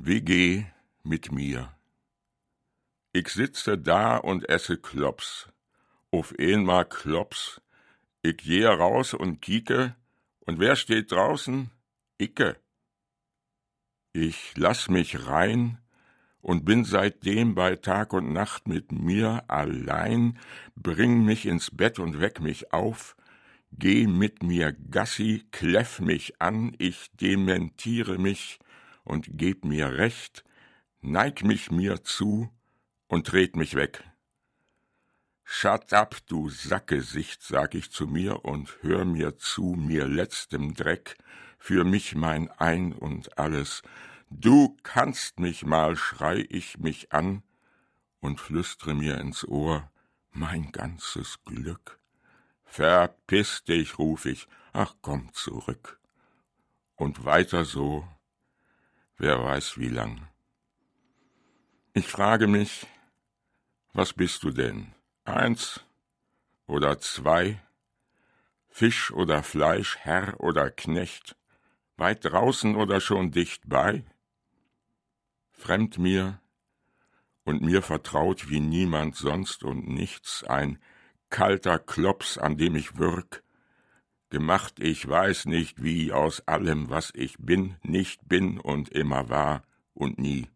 WG mit mir. Ich sitze da und esse Klops. Auf einmal Klops. Ich gehe raus und kieke, und wer steht draußen? Icke. Ich lass mich rein und bin seitdem bei Tag und Nacht mit mir allein, bring mich ins Bett und weck mich auf, geh mit mir Gassi, kleff mich an, ich dementiere mich und geb mir recht, neig mich mir zu und tret mich weg. Shut up, du Sackgesicht, sag ich zu mir und hör mir zu, mir letztem Dreck, für mich mein Ein und alles. Du kannst mich mal, schrei ich mich an und flüstre mir ins Ohr mein ganzes Glück. Verpiss dich, ruf ich, ach komm zurück. Und weiter so, wer weiß wie lang. Ich frage mich, was bist du denn? Eins oder zwei? Fisch oder Fleisch, Herr oder Knecht? Weit draußen oder schon dicht bei? Fremd mir und mir vertraut wie niemand sonst und nichts, ein kalter Klops, an dem ich würg, gemacht ich weiß nicht wie aus allem, was ich bin, nicht bin und immer war und nie.